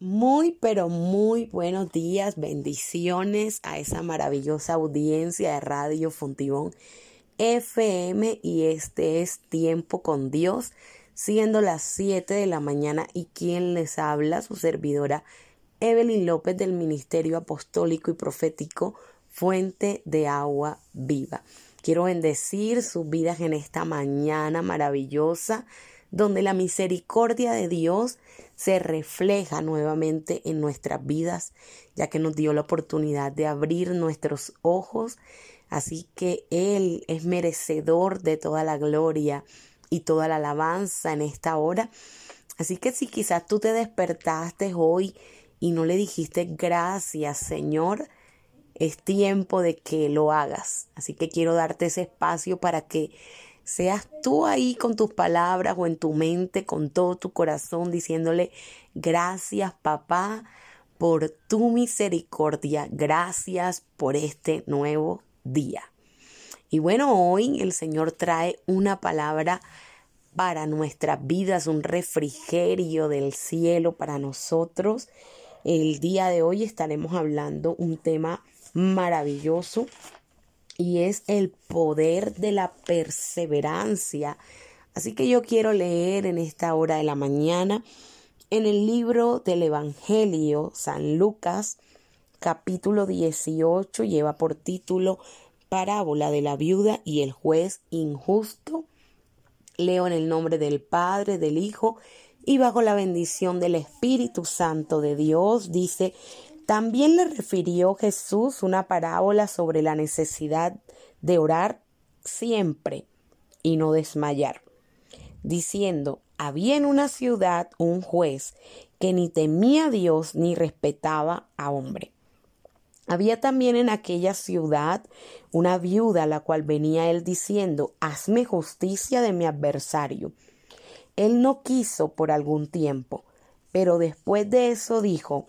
Muy, pero muy buenos días, bendiciones a esa maravillosa audiencia de Radio Fontibón FM y este es Tiempo con Dios, siendo las 7 de la mañana. Y quien les habla, su servidora Evelyn López del Ministerio Apostólico y Profético Fuente de Agua Viva. Quiero bendecir sus vidas en esta mañana maravillosa donde la misericordia de Dios se refleja nuevamente en nuestras vidas, ya que nos dio la oportunidad de abrir nuestros ojos. Así que Él es merecedor de toda la gloria y toda la alabanza en esta hora. Así que si quizás tú te despertaste hoy y no le dijiste gracias Señor, es tiempo de que lo hagas. Así que quiero darte ese espacio para que seas tú ahí con tus palabras o en tu mente, con todo tu corazón, diciéndole, gracias papá por tu misericordia, gracias por este nuevo día. Y bueno, hoy el Señor trae una palabra para nuestras vidas, un refrigerio del cielo para nosotros. El día de hoy estaremos hablando un tema maravilloso y es el poder de la perseverancia. Así que yo quiero leer en esta hora de la mañana en el libro del Evangelio San Lucas capítulo 18 lleva por título Parábola de la viuda y el juez injusto. Leo en el nombre del Padre, del Hijo y bajo la bendición del Espíritu Santo de Dios dice también le refirió Jesús una parábola sobre la necesidad de orar siempre y no desmayar, diciendo, había en una ciudad un juez que ni temía a Dios ni respetaba a hombre. Había también en aquella ciudad una viuda la cual venía él diciendo, hazme justicia de mi adversario. Él no quiso por algún tiempo, pero después de eso dijo,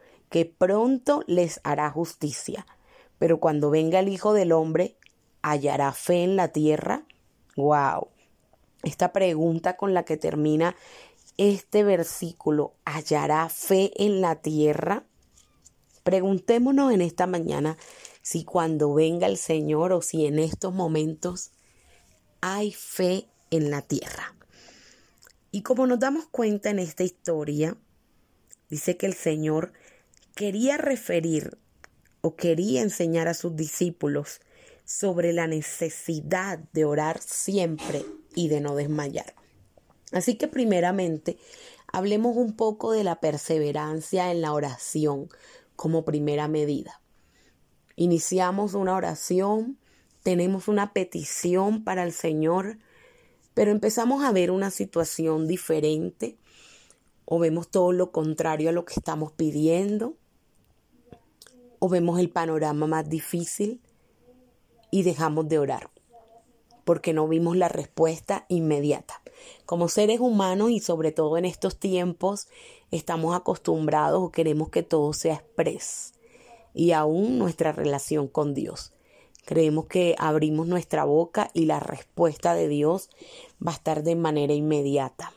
que pronto les hará justicia. Pero cuando venga el Hijo del Hombre, ¿hallará fe en la tierra? ¡Wow! Esta pregunta con la que termina este versículo, ¿hallará fe en la tierra? Preguntémonos en esta mañana si cuando venga el Señor o si en estos momentos hay fe en la tierra. Y como nos damos cuenta en esta historia, dice que el Señor quería referir o quería enseñar a sus discípulos sobre la necesidad de orar siempre y de no desmayar. Así que primeramente hablemos un poco de la perseverancia en la oración como primera medida. Iniciamos una oración, tenemos una petición para el Señor, pero empezamos a ver una situación diferente o vemos todo lo contrario a lo que estamos pidiendo o vemos el panorama más difícil y dejamos de orar porque no vimos la respuesta inmediata. Como seres humanos y sobre todo en estos tiempos estamos acostumbrados o queremos que todo sea express y aún nuestra relación con Dios. Creemos que abrimos nuestra boca y la respuesta de Dios va a estar de manera inmediata.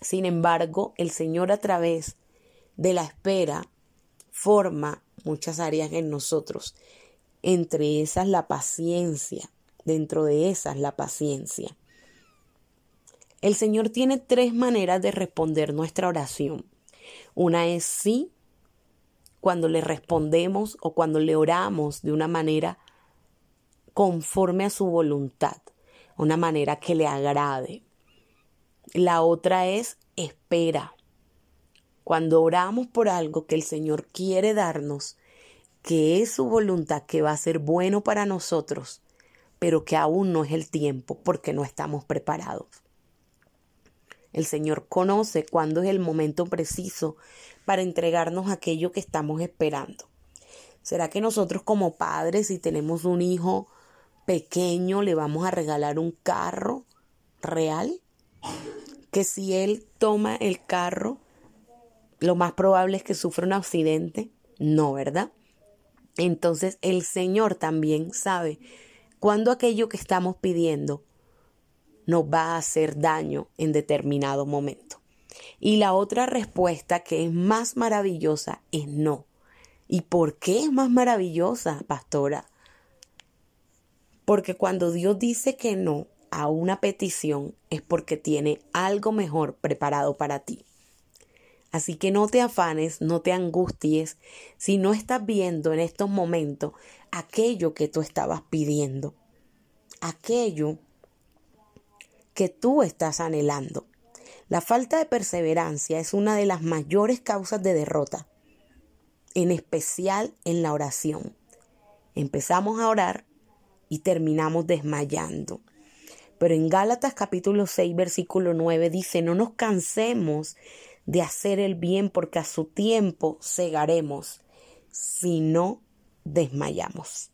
Sin embargo, el Señor a través de la espera forma muchas áreas en nosotros. Entre esas la paciencia, dentro de esas la paciencia. El Señor tiene tres maneras de responder nuestra oración. Una es sí, cuando le respondemos o cuando le oramos de una manera conforme a su voluntad, una manera que le agrade. La otra es espera, cuando oramos por algo que el Señor quiere darnos, que es su voluntad, que va a ser bueno para nosotros, pero que aún no es el tiempo porque no estamos preparados. El Señor conoce cuándo es el momento preciso para entregarnos aquello que estamos esperando. ¿Será que nosotros como padres, si tenemos un hijo pequeño, le vamos a regalar un carro real? Que si él toma el carro, lo más probable es que sufra un accidente. No, ¿verdad? Entonces el Señor también sabe cuándo aquello que estamos pidiendo nos va a hacer daño en determinado momento. Y la otra respuesta que es más maravillosa es no. ¿Y por qué es más maravillosa, pastora? Porque cuando Dios dice que no a una petición es porque tiene algo mejor preparado para ti. Así que no te afanes, no te angusties si no estás viendo en estos momentos aquello que tú estabas pidiendo, aquello que tú estás anhelando. La falta de perseverancia es una de las mayores causas de derrota, en especial en la oración. Empezamos a orar y terminamos desmayando. Pero en Gálatas capítulo 6 versículo 9 dice, no nos cansemos de hacer el bien porque a su tiempo cegaremos si no desmayamos.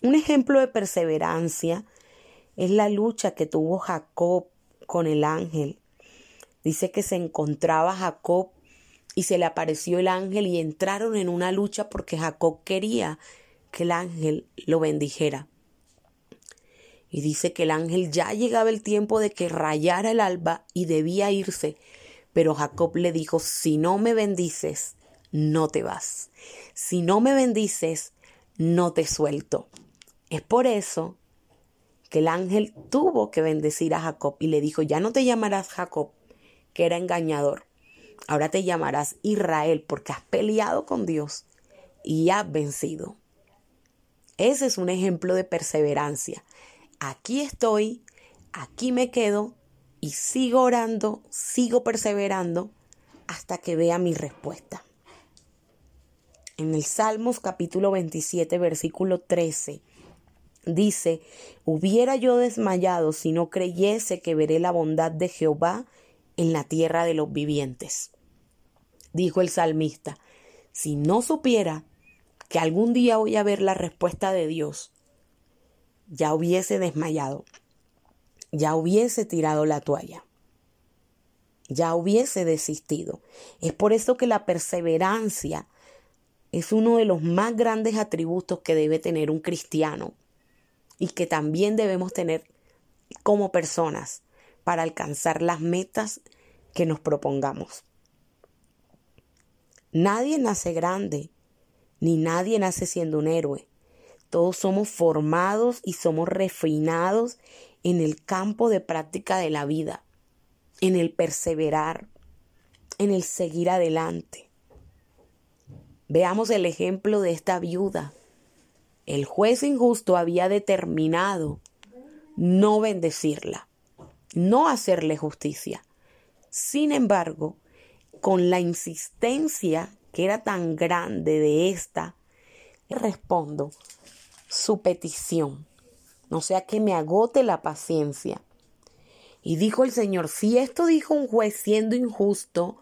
Un ejemplo de perseverancia es la lucha que tuvo Jacob con el ángel. Dice que se encontraba Jacob y se le apareció el ángel y entraron en una lucha porque Jacob quería que el ángel lo bendijera. Y dice que el ángel ya llegaba el tiempo de que rayara el alba y debía irse, pero Jacob le dijo, si no me bendices, no te vas. Si no me bendices, no te suelto. Es por eso que el ángel tuvo que bendecir a Jacob y le dijo, ya no te llamarás Jacob, que era engañador, ahora te llamarás Israel porque has peleado con Dios y has vencido. Ese es un ejemplo de perseverancia. Aquí estoy, aquí me quedo y sigo orando, sigo perseverando hasta que vea mi respuesta. En el Salmos capítulo 27, versículo 13, Dice, hubiera yo desmayado si no creyese que veré la bondad de Jehová en la tierra de los vivientes. Dijo el salmista, si no supiera que algún día voy a ver la respuesta de Dios, ya hubiese desmayado, ya hubiese tirado la toalla, ya hubiese desistido. Es por eso que la perseverancia es uno de los más grandes atributos que debe tener un cristiano y que también debemos tener como personas para alcanzar las metas que nos propongamos. Nadie nace grande, ni nadie nace siendo un héroe. Todos somos formados y somos refinados en el campo de práctica de la vida, en el perseverar, en el seguir adelante. Veamos el ejemplo de esta viuda el juez injusto había determinado no bendecirla, no hacerle justicia. Sin embargo, con la insistencia que era tan grande de esta, respondo su petición, no sea que me agote la paciencia. Y dijo el Señor, si esto dijo un juez siendo injusto,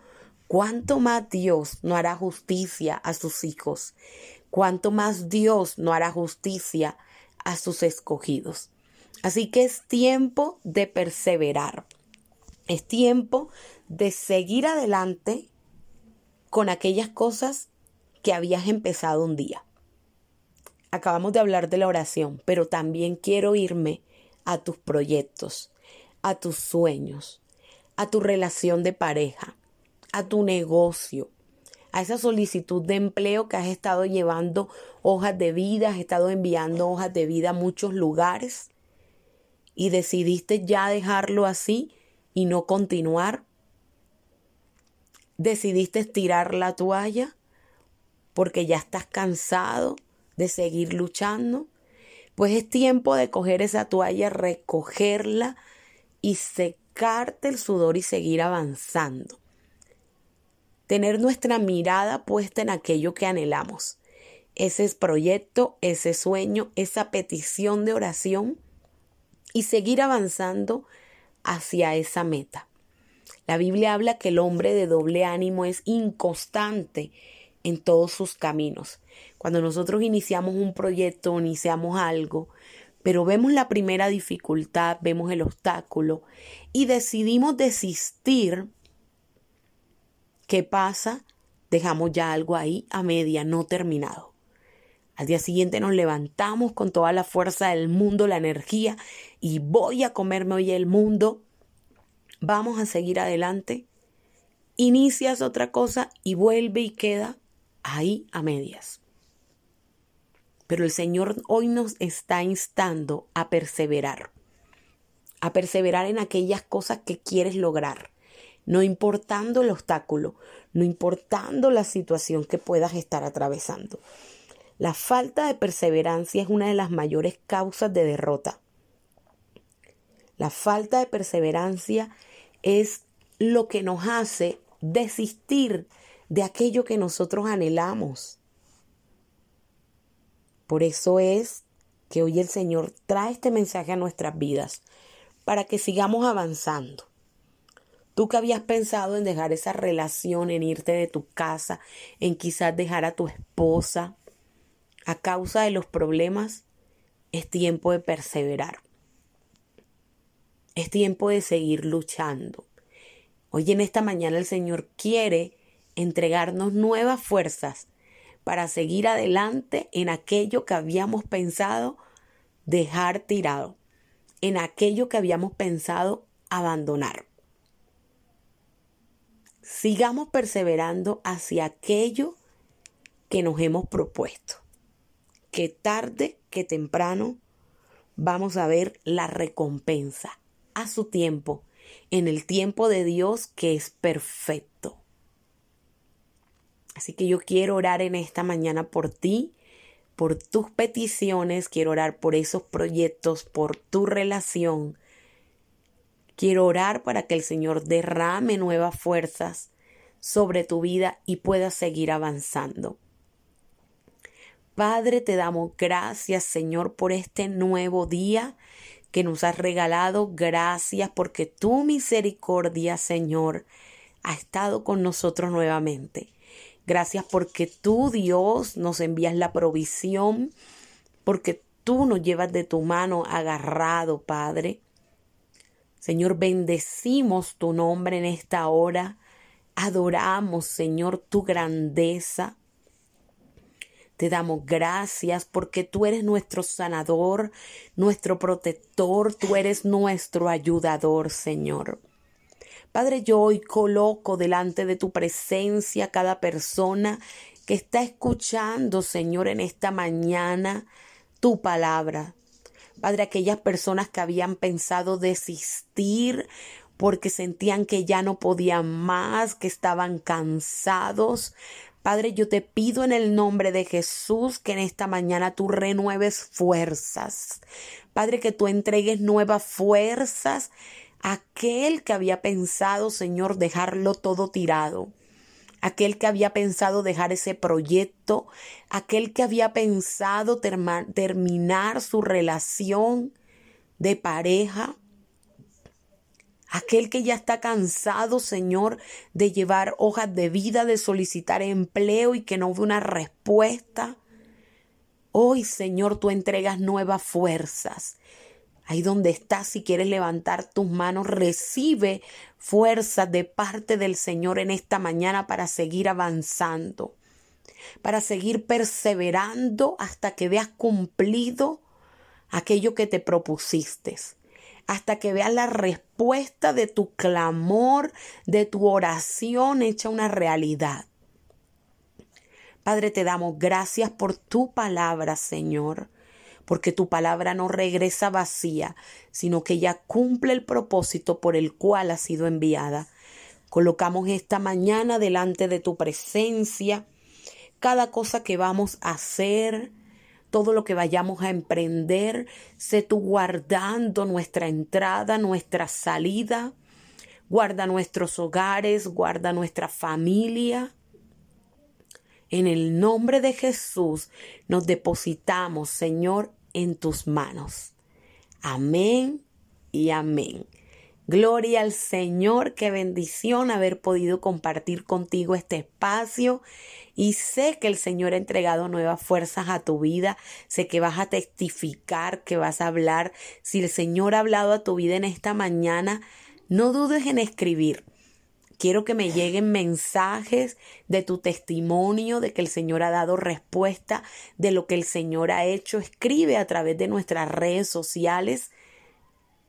¿cuánto más Dios no hará justicia a sus hijos? cuánto más Dios no hará justicia a sus escogidos. Así que es tiempo de perseverar. Es tiempo de seguir adelante con aquellas cosas que habías empezado un día. Acabamos de hablar de la oración, pero también quiero irme a tus proyectos, a tus sueños, a tu relación de pareja, a tu negocio, a esa solicitud de empleo que has estado llevando hojas de vida, has estado enviando hojas de vida a muchos lugares y decidiste ya dejarlo así y no continuar. Decidiste estirar la toalla porque ya estás cansado de seguir luchando. Pues es tiempo de coger esa toalla, recogerla y secarte el sudor y seguir avanzando tener nuestra mirada puesta en aquello que anhelamos. Ese proyecto, ese sueño, esa petición de oración y seguir avanzando hacia esa meta. La Biblia habla que el hombre de doble ánimo es inconstante en todos sus caminos. Cuando nosotros iniciamos un proyecto, iniciamos algo, pero vemos la primera dificultad, vemos el obstáculo y decidimos desistir, ¿qué pasa? Dejamos ya algo ahí a media, no terminado. Al día siguiente nos levantamos con toda la fuerza del mundo, la energía, y voy a comerme hoy el mundo. Vamos a seguir adelante. Inicias otra cosa y vuelve y queda ahí a medias. Pero el Señor hoy nos está instando a perseverar, a perseverar en aquellas cosas que quieres lograr, no importando el obstáculo, no importando la situación que puedas estar atravesando. La falta de perseverancia es una de las mayores causas de derrota. La falta de perseverancia es lo que nos hace desistir de aquello que nosotros anhelamos. Por eso es que hoy el Señor trae este mensaje a nuestras vidas, para que sigamos avanzando. Tú que habías pensado en dejar esa relación, en irte de tu casa, en quizás dejar a tu esposa, a causa de los problemas, es tiempo de perseverar. Es tiempo de seguir luchando. Hoy en esta mañana el Señor quiere entregarnos nuevas fuerzas para seguir adelante en aquello que habíamos pensado dejar tirado, en aquello que habíamos pensado abandonar. Sigamos perseverando hacia aquello que nos hemos propuesto, que tarde que temprano vamos a ver la recompensa a su tiempo, en el tiempo de Dios que es perfecto. Así que yo quiero orar en esta mañana por ti, por tus peticiones, quiero orar por esos proyectos, por tu relación. Quiero orar para que el Señor derrame nuevas fuerzas sobre tu vida y puedas seguir avanzando. Padre, te damos gracias, Señor, por este nuevo día que nos has regalado. Gracias porque tu misericordia, Señor, ha estado con nosotros nuevamente. Gracias porque tú, Dios, nos envías la provisión, porque tú nos llevas de tu mano agarrado, Padre. Señor, bendecimos tu nombre en esta hora. Adoramos, Señor, tu grandeza. Te damos gracias porque tú eres nuestro sanador, nuestro protector, tú eres nuestro ayudador, Señor. Padre, yo hoy coloco delante de tu presencia cada persona que está escuchando, Señor, en esta mañana tu palabra. Padre, aquellas personas que habían pensado desistir porque sentían que ya no podían más, que estaban cansados. Padre, yo te pido en el nombre de Jesús que en esta mañana tú renueves fuerzas. Padre, que tú entregues nuevas fuerzas aquel que había pensado, Señor, dejarlo todo tirado, aquel que había pensado dejar ese proyecto, aquel que había pensado terminar su relación de pareja, aquel que ya está cansado, Señor, de llevar hojas de vida, de solicitar empleo y que no ve una respuesta. Hoy, Señor, tú entregas nuevas fuerzas Ahí donde estás, si quieres levantar tus manos, recibe fuerza de parte del Señor en esta mañana para seguir avanzando, para seguir perseverando hasta que veas cumplido aquello que te propusiste, hasta que veas la respuesta de tu clamor, de tu oración hecha una realidad. Padre, te damos gracias por tu palabra, Señor porque tu palabra no regresa vacía, sino que ya cumple el propósito por el cual ha sido enviada. Colocamos esta mañana delante de tu presencia cada cosa que vamos a hacer, todo lo que vayamos a emprender, sé tú guardando nuestra entrada, nuestra salida, guarda nuestros hogares, guarda nuestra familia. En el nombre de Jesús nos depositamos, Señor, en tus manos. Amén y amén. Gloria al Señor, qué bendición haber podido compartir contigo este espacio y sé que el Señor ha entregado nuevas fuerzas a tu vida, sé que vas a testificar, que vas a hablar. Si el Señor ha hablado a tu vida en esta mañana, no dudes en escribir. Quiero que me lleguen mensajes de tu testimonio, de que el Señor ha dado respuesta, de lo que el Señor ha hecho. Escribe a través de nuestras redes sociales.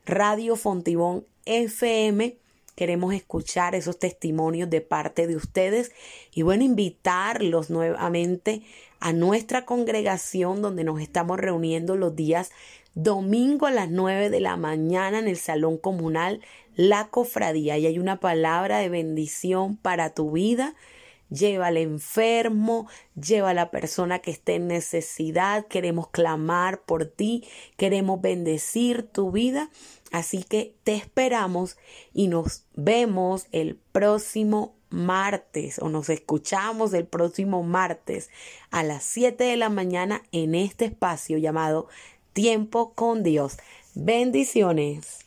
Radio Fontibón FM. Queremos escuchar esos testimonios de parte de ustedes y bueno, invitarlos nuevamente a nuestra congregación donde nos estamos reuniendo los días domingo a las 9 de la mañana en el Salón Comunal La Cofradía. Y hay una palabra de bendición para tu vida. Lleva al enfermo, lleva a la persona que esté en necesidad, queremos clamar por ti, queremos bendecir tu vida, así que te esperamos y nos vemos el próximo martes o nos escuchamos el próximo martes a las 7 de la mañana en este espacio llamado Tiempo con Dios. Bendiciones.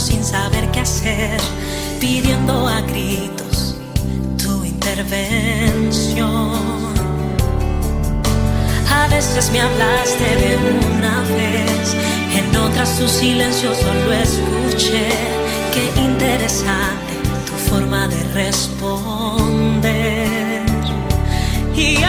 sin saber qué hacer, pidiendo a gritos tu intervención. A veces me hablaste de una vez, en otras tu silencio solo escuché. Qué interesante tu forma de responder. Y